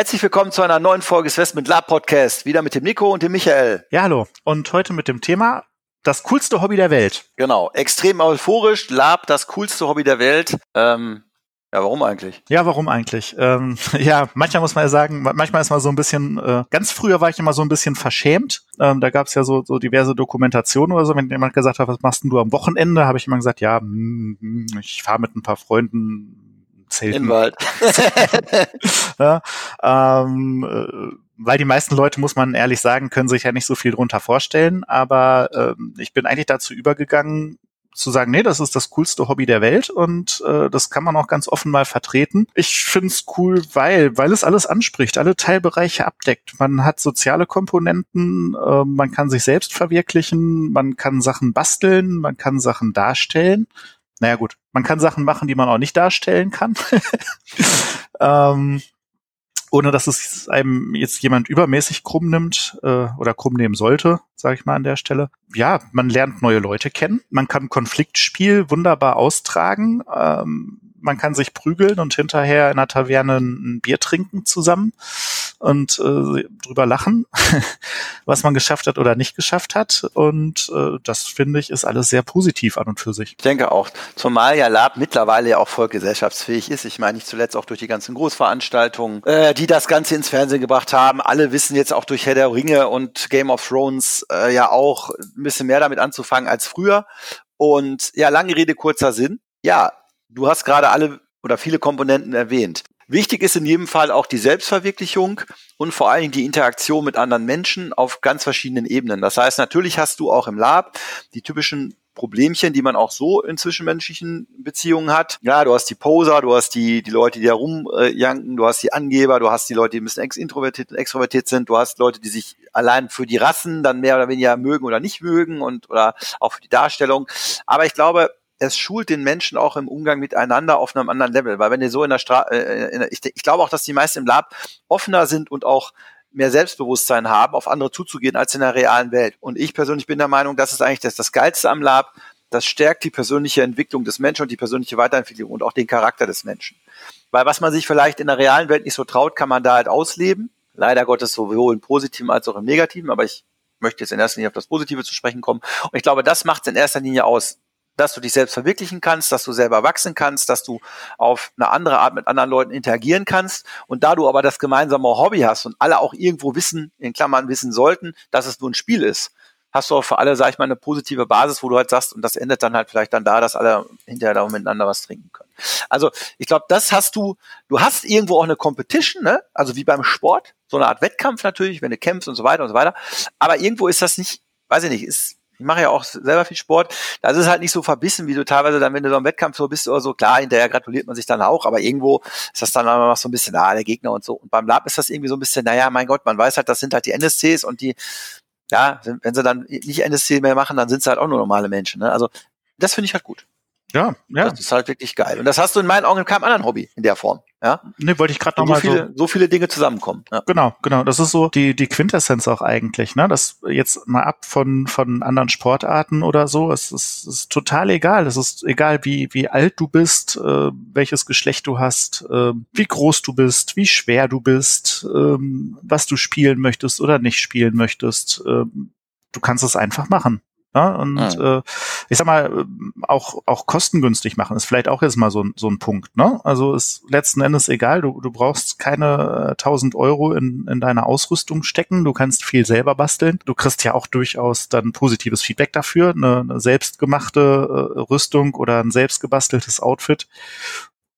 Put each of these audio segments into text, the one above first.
Herzlich willkommen zu einer neuen Folge des Westment Lab Podcast. Wieder mit dem Nico und dem Michael. Ja, hallo. Und heute mit dem Thema das coolste Hobby der Welt. Genau. Extrem euphorisch. Lab, das coolste Hobby der Welt. Ähm, ja, warum eigentlich? Ja, warum eigentlich? Ähm, ja, manchmal muss man ja sagen, manchmal ist man so ein bisschen, äh, ganz früher war ich immer so ein bisschen verschämt. Ähm, da gab es ja so, so diverse Dokumentationen oder so. Wenn jemand gesagt hat, was machst denn du am Wochenende, habe ich immer gesagt, ja, mm, mm, ich fahre mit ein paar Freunden Zelten. Im Wald. ja, ähm, äh, weil die meisten Leute, muss man ehrlich sagen, können sich ja nicht so viel drunter vorstellen. Aber ähm, ich bin eigentlich dazu übergegangen, zu sagen, nee, das ist das coolste Hobby der Welt und äh, das kann man auch ganz offen mal vertreten. Ich find's cool, weil, weil es alles anspricht, alle Teilbereiche abdeckt. Man hat soziale Komponenten, äh, man kann sich selbst verwirklichen, man kann Sachen basteln, man kann Sachen darstellen. Naja gut, man kann Sachen machen, die man auch nicht darstellen kann. ähm, ohne dass es einem jetzt jemand übermäßig krumm nimmt äh, oder krumm nehmen sollte, sage ich mal an der Stelle. Ja, man lernt neue Leute kennen, man kann Konfliktspiel wunderbar austragen, ähm, man kann sich prügeln und hinterher in einer Taverne ein Bier trinken zusammen und äh, drüber lachen, was man geschafft hat oder nicht geschafft hat. Und äh, das finde ich ist alles sehr positiv an und für sich. Ich denke auch, zumal ja Lab mittlerweile ja auch voll gesellschaftsfähig ist. Ich meine nicht zuletzt auch durch die ganzen Großveranstaltungen, äh, die das Ganze ins Fernsehen gebracht haben. Alle wissen jetzt auch durch Herr der Ringe und Game of Thrones äh, ja auch ein bisschen mehr damit anzufangen als früher. Und ja, lange Rede, kurzer Sinn. Ja, Du hast gerade alle oder viele Komponenten erwähnt. Wichtig ist in jedem Fall auch die Selbstverwirklichung und vor allen Dingen die Interaktion mit anderen Menschen auf ganz verschiedenen Ebenen. Das heißt, natürlich hast du auch im Lab die typischen Problemchen, die man auch so in zwischenmenschlichen Beziehungen hat. Ja, du hast die Poser, du hast die, die Leute, die da rumjanken, du hast die Angeber, du hast die Leute, die ein bisschen introvertiert und extrovertiert sind, du hast Leute, die sich allein für die Rassen dann mehr oder weniger mögen oder nicht mögen und oder auch für die Darstellung. Aber ich glaube, es schult den Menschen auch im Umgang miteinander auf einem anderen Level. Weil wenn ihr so in der Straße, äh, ich, ich glaube auch, dass die meisten im Lab offener sind und auch mehr Selbstbewusstsein haben, auf andere zuzugehen als in der realen Welt. Und ich persönlich bin der Meinung, das ist eigentlich das, das Geilste am Lab. Das stärkt die persönliche Entwicklung des Menschen und die persönliche Weiterentwicklung und auch den Charakter des Menschen. Weil was man sich vielleicht in der realen Welt nicht so traut, kann man da halt ausleben. Leider Gottes sowohl im Positiven als auch im Negativen, aber ich möchte jetzt in erster Linie auf das Positive zu sprechen kommen. Und ich glaube, das macht es in erster Linie aus dass du dich selbst verwirklichen kannst, dass du selber wachsen kannst, dass du auf eine andere Art mit anderen Leuten interagieren kannst. Und da du aber das gemeinsame Hobby hast und alle auch irgendwo wissen, in Klammern wissen sollten, dass es nur ein Spiel ist, hast du auch für alle, sag ich mal, eine positive Basis, wo du halt sagst, und das endet dann halt vielleicht dann da, dass alle hinterher da miteinander was trinken können. Also ich glaube, das hast du, du hast irgendwo auch eine Competition, ne? also wie beim Sport, so eine Art Wettkampf natürlich, wenn du kämpfst und so weiter und so weiter. Aber irgendwo ist das nicht, weiß ich nicht, ist ich mache ja auch selber viel Sport. Das ist halt nicht so verbissen, wie du teilweise dann, wenn du so im Wettkampf so bist oder so, klar, hinterher gratuliert man sich dann auch, aber irgendwo ist das dann auch noch so ein bisschen, ah, der Gegner und so. Und beim Lab ist das irgendwie so ein bisschen, naja, mein Gott, man weiß halt, das sind halt die NSCs und die, ja, wenn sie dann nicht NSC mehr machen, dann sind sie halt auch nur normale Menschen. Ne? Also das finde ich halt gut. Ja, ja. Das ist halt wirklich geil. Und das hast du in meinen Augen in keinem anderen Hobby in der Form. Ja. Nee, wollte ich gerade nochmal so viele, so, so viele Dinge zusammenkommen. Ja. Genau, genau. Das ist so die, die Quintessenz auch eigentlich, ne? Das jetzt mal ab von, von anderen Sportarten oder so. Es ist, ist total egal. Es ist egal, wie, wie alt du bist, äh, welches Geschlecht du hast, äh, wie groß du bist, wie schwer du bist, äh, was du spielen möchtest oder nicht spielen möchtest. Äh, du kannst es einfach machen. Ja, und mhm. äh, ich sag mal, auch, auch kostengünstig machen ist vielleicht auch jetzt mal so, so ein Punkt. Ne? Also ist letzten Endes egal, du, du brauchst keine äh, 1000 Euro in, in deine Ausrüstung stecken, du kannst viel selber basteln. Du kriegst ja auch durchaus dann positives Feedback dafür, eine, eine selbstgemachte äh, Rüstung oder ein selbstgebasteltes Outfit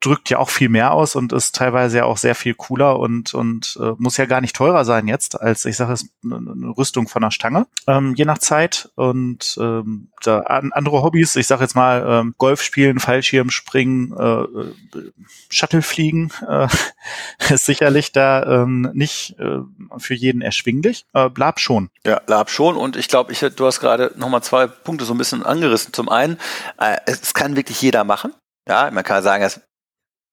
drückt ja auch viel mehr aus und ist teilweise ja auch sehr viel cooler und, und äh, muss ja gar nicht teurer sein jetzt, als ich sage es, eine Rüstung von der Stange, ähm, je nach Zeit. Und ähm, da an, andere Hobbys, ich sage jetzt mal ähm, Golf spielen, Fallschirm springen, äh, äh, Shuttle fliegen, äh, ist sicherlich da ähm, nicht äh, für jeden erschwinglich. Äh, Lab schon. Ja, Lab schon. Und ich glaube, ich, du hast gerade nochmal zwei Punkte so ein bisschen angerissen. Zum einen, äh, es kann wirklich jeder machen. Ja, man kann sagen, es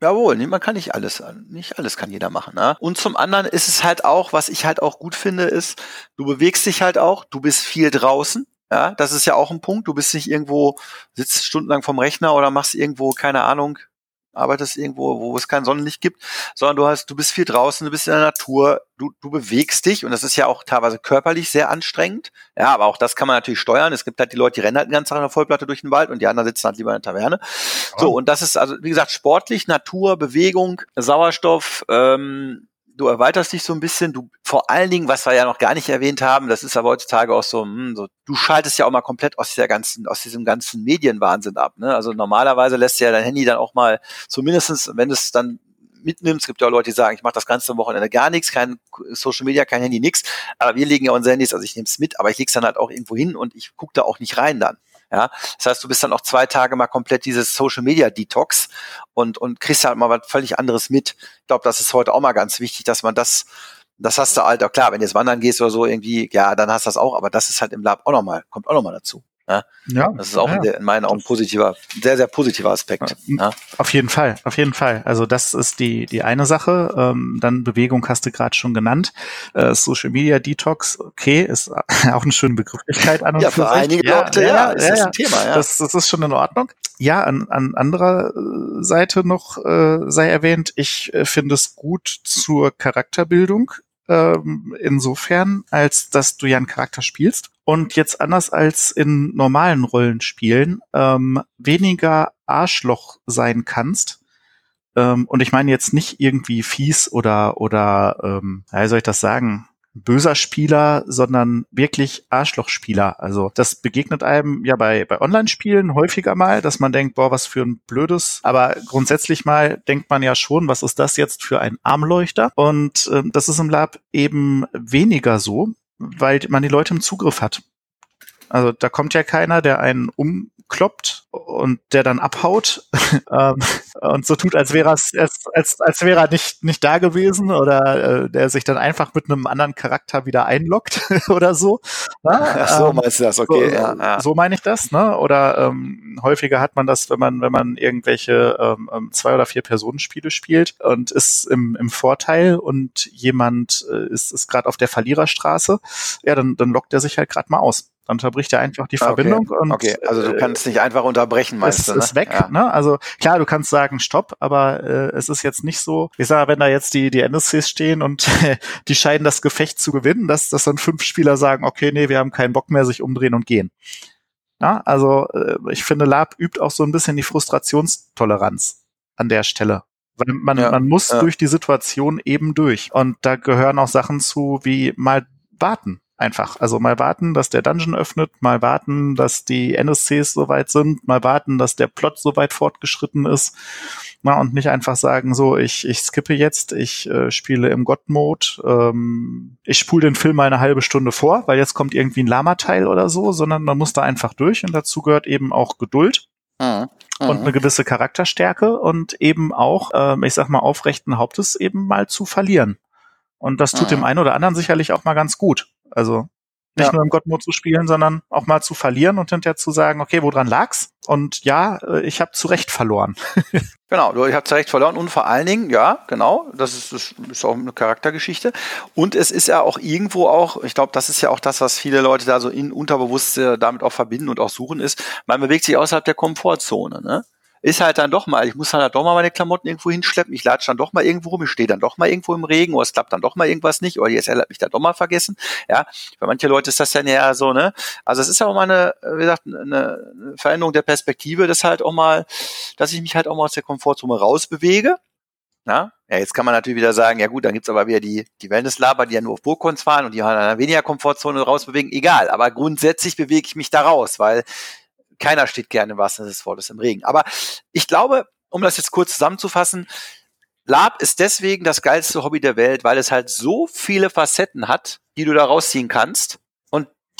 Jawohl, man kann nicht alles, nicht alles kann jeder machen. Ne? Und zum anderen ist es halt auch, was ich halt auch gut finde, ist, du bewegst dich halt auch, du bist viel draußen. Ja, das ist ja auch ein Punkt. Du bist nicht irgendwo, sitzt stundenlang vom Rechner oder machst irgendwo, keine Ahnung, arbeitest irgendwo, wo es kein Sonnenlicht gibt, sondern du hast, du bist viel draußen, du bist in der Natur, du, du bewegst dich und das ist ja auch teilweise körperlich sehr anstrengend. Ja, aber auch das kann man natürlich steuern. Es gibt halt die Leute, die rennen halt den ganzen Tag in der Vollplatte durch den Wald und die anderen sitzen halt lieber in der Taverne. Ja. So, und das ist also, wie gesagt, sportlich, Natur, Bewegung, Sauerstoff, ähm, du erweiterst dich so ein bisschen, du vor allen Dingen, was wir ja noch gar nicht erwähnt haben, das ist aber heutzutage auch so, hm, so du schaltest ja auch mal komplett aus dieser ganzen, aus diesem ganzen Medienwahnsinn ab. Ne? Also normalerweise lässt ja dein Handy dann auch mal, zumindestens, wenn es dann mitnimmst. Es gibt ja auch Leute, die sagen, ich mache das ganze Wochenende gar nichts, kein Social Media, kein Handy, nichts. Aber wir legen ja unsere Handys, also ich nehme es mit, aber ich lege es dann halt auch irgendwo hin und ich gucke da auch nicht rein dann. Ja, das heißt, du bist dann auch zwei Tage mal komplett dieses Social Media Detox und, und kriegst halt mal was völlig anderes mit. Ich glaube, das ist heute auch mal ganz wichtig, dass man das, das hast du halt auch klar, wenn du jetzt wandern gehst oder so irgendwie, ja, dann hast du das auch, aber das ist halt im Lab auch nochmal, kommt auch nochmal dazu. Ja, ja das ist auch ja, in meinen Augen positiver, sehr, sehr positiver Aspekt. Ja. Auf jeden Fall, auf jeden Fall. Also das ist die, die eine Sache. Ähm, dann Bewegung hast du gerade schon genannt. Äh, Social Media Detox, okay, ist auch eine schöne Begrifflichkeit an und ja, für, für einige ja, Leute, ja, ja, ist das ein Thema. Ja. Das, das ist schon in Ordnung. Ja, an, an anderer Seite noch äh, sei erwähnt, ich äh, finde es gut zur Charakterbildung ähm, insofern, als dass du ja einen Charakter spielst und jetzt anders als in normalen Rollenspielen ähm, weniger Arschloch sein kannst. Ähm, und ich meine jetzt nicht irgendwie fies oder oder ähm, wie soll ich das sagen? Böser Spieler, sondern wirklich Arschlochspieler. Also das begegnet einem ja bei, bei Online-Spielen häufiger mal, dass man denkt, boah, was für ein blödes. Aber grundsätzlich mal denkt man ja schon, was ist das jetzt für ein Armleuchter? Und äh, das ist im Lab eben weniger so, weil man die Leute im Zugriff hat. Also da kommt ja keiner, der einen umkloppt und der dann abhaut ähm, und so tut, als wäre es als, als, als wäre er nicht nicht da gewesen oder äh, der sich dann einfach mit einem anderen Charakter wieder einloggt oder so. Ne? Ach so ähm, meinst du das? Okay, so, ja, ja. so meine ich das. Ne? Oder ähm, häufiger hat man das, wenn man wenn man irgendwelche ähm, ähm zwei oder vier Personenspiele spielt und ist im, im Vorteil und jemand äh, ist ist gerade auf der Verliererstraße, ja, dann dann lockt er sich halt gerade mal aus dann unterbricht er einfach die Verbindung. Okay, und, okay. also du kannst nicht einfach unterbrechen, meinst es, du? Ne? ist weg, ja. ne? Also klar, du kannst sagen Stopp, aber äh, es ist jetzt nicht so, ich sage, wenn da jetzt die, die NSCs stehen und die scheinen das Gefecht zu gewinnen, dass, dass dann fünf Spieler sagen, okay, nee, wir haben keinen Bock mehr, sich umdrehen und gehen. Na, also äh, ich finde, Lab übt auch so ein bisschen die Frustrationstoleranz an der Stelle. Weil man, ja, man muss ja. durch die Situation eben durch. Und da gehören auch Sachen zu, wie mal warten einfach. Also mal warten, dass der Dungeon öffnet, mal warten, dass die NSCs soweit sind, mal warten, dass der Plot soweit fortgeschritten ist. Na, und nicht einfach sagen, so, ich, ich skippe jetzt, ich äh, spiele im God-Mode, ähm, ich spule den Film mal eine halbe Stunde vor, weil jetzt kommt irgendwie ein Lama-Teil oder so, sondern man muss da einfach durch und dazu gehört eben auch Geduld. Mhm. Und eine gewisse Charakterstärke und eben auch, ähm, ich sag mal, aufrechten Hauptes eben mal zu verlieren. Und das tut mhm. dem einen oder anderen sicherlich auch mal ganz gut. Also nicht ja. nur im Gottmod zu spielen, sondern auch mal zu verlieren und hinterher zu sagen, okay, woran lag's? Und ja, äh, ich habe zu Recht verloren. genau, du, ich habe zu Recht verloren und vor allen Dingen, ja, genau, das ist, das ist auch eine Charaktergeschichte. Und es ist ja auch irgendwo auch, ich glaube, das ist ja auch das, was viele Leute da so in unterbewusst damit auch verbinden und auch suchen, ist, man bewegt sich außerhalb der Komfortzone. Ne? Ist halt dann doch mal, ich muss halt doch mal meine Klamotten irgendwo hinschleppen, ich latsche dann doch mal irgendwo rum, ich stehe dann doch mal irgendwo im Regen oder es klappt dann doch mal irgendwas nicht oder jetzt hat mich dann doch mal vergessen. Ja, für manche Leute ist das dann ja so, ne? Also es ist ja auch mal eine, wie gesagt, eine Veränderung der Perspektive, das halt auch mal, dass ich mich halt auch mal aus der Komfortzone rausbewege. Na? Ja, jetzt kann man natürlich wieder sagen, ja gut, dann gibt's aber wieder die, die Wellnesslaber, die ja nur auf Burgkons fahren und die halt in einer weniger Komfortzone rausbewegen. Egal, aber grundsätzlich bewege ich mich da raus, weil keiner steht gerne im wahrsten Sinne des Wortes im Regen. Aber ich glaube, um das jetzt kurz zusammenzufassen, Lab ist deswegen das geilste Hobby der Welt, weil es halt so viele Facetten hat, die du da rausziehen kannst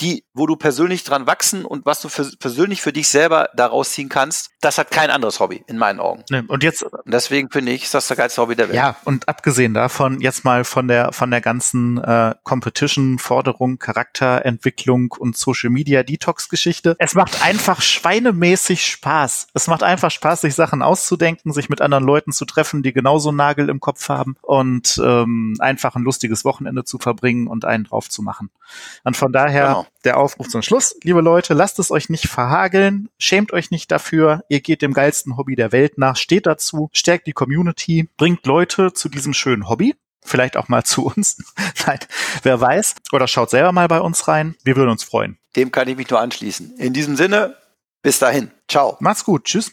die, wo du persönlich dran wachsen und was du für, persönlich für dich selber daraus ziehen kannst, das hat kein anderes Hobby in meinen Augen. Nee, und jetzt und deswegen finde ich, ist das der geilste Hobby der Welt. Ja, und abgesehen davon jetzt mal von der von der ganzen äh, Competition, Forderung, Charakterentwicklung und Social Media Detox Geschichte. Es macht einfach schweinemäßig Spaß. Es macht einfach Spaß, sich Sachen auszudenken, sich mit anderen Leuten zu treffen, die genauso Nagel im Kopf haben und ähm, einfach ein lustiges Wochenende zu verbringen und einen drauf zu machen. Und von daher genau der Aufruf zum Schluss. Liebe Leute, lasst es euch nicht verhageln, schämt euch nicht dafür, ihr geht dem geilsten Hobby der Welt nach, steht dazu, stärkt die Community, bringt Leute zu diesem schönen Hobby. Vielleicht auch mal zu uns. Nein, wer weiß. Oder schaut selber mal bei uns rein. Wir würden uns freuen. Dem kann ich mich nur anschließen. In diesem Sinne, bis dahin. Ciao. Macht's gut. Tschüss.